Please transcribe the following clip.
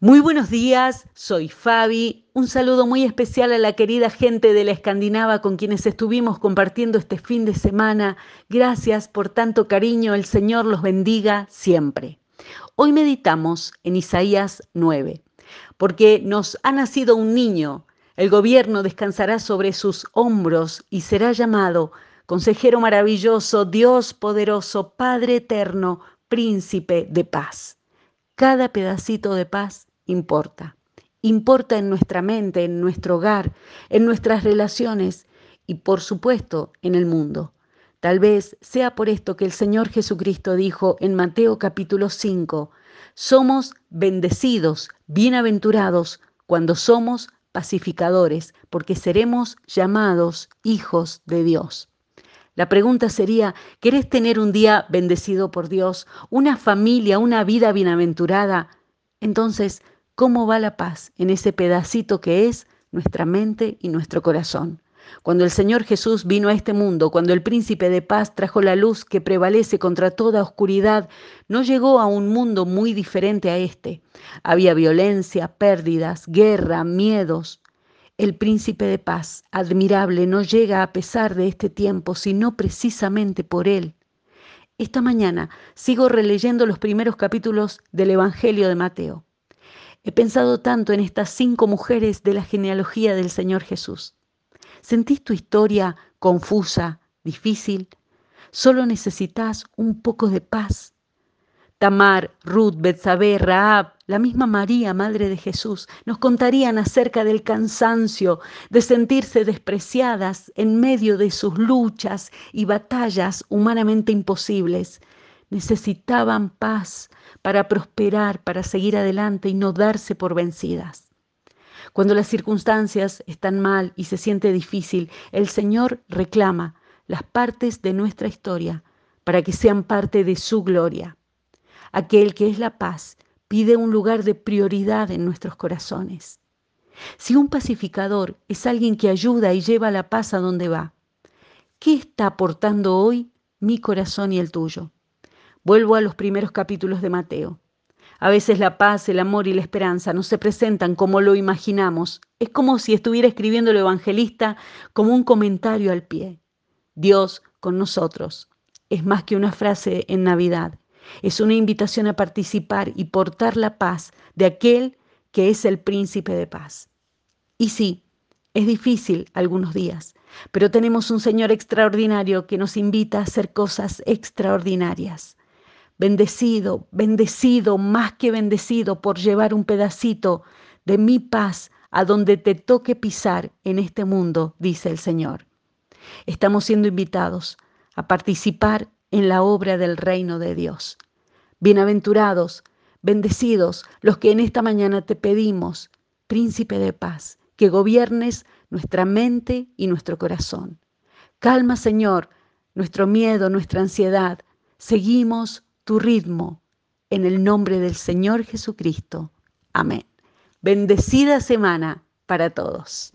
Muy buenos días, soy Fabi. Un saludo muy especial a la querida gente de la Escandinava con quienes estuvimos compartiendo este fin de semana. Gracias por tanto cariño, el Señor los bendiga siempre. Hoy meditamos en Isaías 9, porque nos ha nacido un niño, el gobierno descansará sobre sus hombros y será llamado Consejero maravilloso, Dios poderoso, Padre eterno, Príncipe de paz. Cada pedacito de paz importa. Importa en nuestra mente, en nuestro hogar, en nuestras relaciones y por supuesto en el mundo. Tal vez sea por esto que el Señor Jesucristo dijo en Mateo capítulo 5, somos bendecidos, bienaventurados cuando somos pacificadores, porque seremos llamados hijos de Dios. La pregunta sería, ¿querés tener un día bendecido por Dios, una familia, una vida bienaventurada? Entonces, ¿cómo va la paz en ese pedacito que es nuestra mente y nuestro corazón? Cuando el Señor Jesús vino a este mundo, cuando el príncipe de paz trajo la luz que prevalece contra toda oscuridad, no llegó a un mundo muy diferente a este. Había violencia, pérdidas, guerra, miedos, el príncipe de paz, admirable, no llega a pesar de este tiempo, sino precisamente por él. Esta mañana sigo releyendo los primeros capítulos del Evangelio de Mateo. He pensado tanto en estas cinco mujeres de la genealogía del Señor Jesús. ¿Sentís tu historia confusa, difícil? Solo necesitas un poco de paz Tamar, Ruth, Betsabé, Raab, la misma María, madre de Jesús, nos contarían acerca del cansancio, de sentirse despreciadas en medio de sus luchas y batallas humanamente imposibles. Necesitaban paz para prosperar, para seguir adelante y no darse por vencidas. Cuando las circunstancias están mal y se siente difícil, el Señor reclama las partes de nuestra historia para que sean parte de su gloria. Aquel que es la paz pide un lugar de prioridad en nuestros corazones. Si un pacificador es alguien que ayuda y lleva la paz a donde va, ¿qué está aportando hoy mi corazón y el tuyo? Vuelvo a los primeros capítulos de Mateo. A veces la paz, el amor y la esperanza no se presentan como lo imaginamos. Es como si estuviera escribiendo el evangelista como un comentario al pie. Dios con nosotros es más que una frase en Navidad. Es una invitación a participar y portar la paz de aquel que es el príncipe de paz. Y sí, es difícil algunos días, pero tenemos un Señor extraordinario que nos invita a hacer cosas extraordinarias. Bendecido, bendecido, más que bendecido por llevar un pedacito de mi paz a donde te toque pisar en este mundo, dice el Señor. Estamos siendo invitados a participar en la obra del reino de Dios. Bienaventurados, bendecidos los que en esta mañana te pedimos, príncipe de paz, que gobiernes nuestra mente y nuestro corazón. Calma, Señor, nuestro miedo, nuestra ansiedad. Seguimos tu ritmo. En el nombre del Señor Jesucristo. Amén. Bendecida semana para todos.